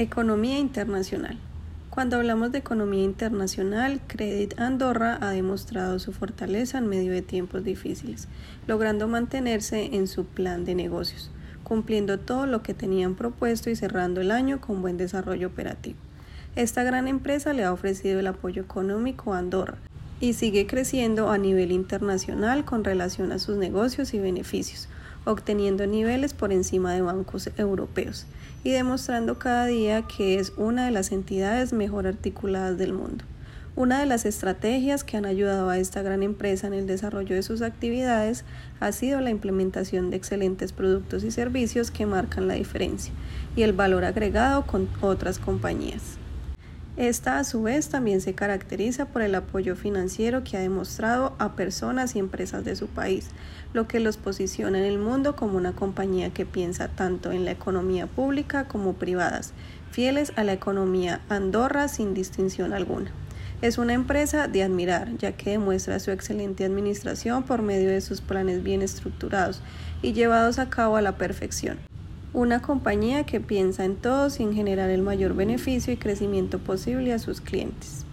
Economía internacional. Cuando hablamos de economía internacional, Credit Andorra ha demostrado su fortaleza en medio de tiempos difíciles, logrando mantenerse en su plan de negocios, cumpliendo todo lo que tenían propuesto y cerrando el año con buen desarrollo operativo. Esta gran empresa le ha ofrecido el apoyo económico a Andorra y sigue creciendo a nivel internacional con relación a sus negocios y beneficios, obteniendo niveles por encima de bancos europeos y demostrando cada día que es una de las entidades mejor articuladas del mundo. Una de las estrategias que han ayudado a esta gran empresa en el desarrollo de sus actividades ha sido la implementación de excelentes productos y servicios que marcan la diferencia y el valor agregado con otras compañías. Esta a su vez también se caracteriza por el apoyo financiero que ha demostrado a personas y empresas de su país, lo que los posiciona en el mundo como una compañía que piensa tanto en la economía pública como privadas, fieles a la economía Andorra sin distinción alguna. Es una empresa de admirar, ya que demuestra su excelente administración por medio de sus planes bien estructurados y llevados a cabo a la perfección. Una compañía que piensa en todos y en generar el mayor beneficio y crecimiento posible a sus clientes.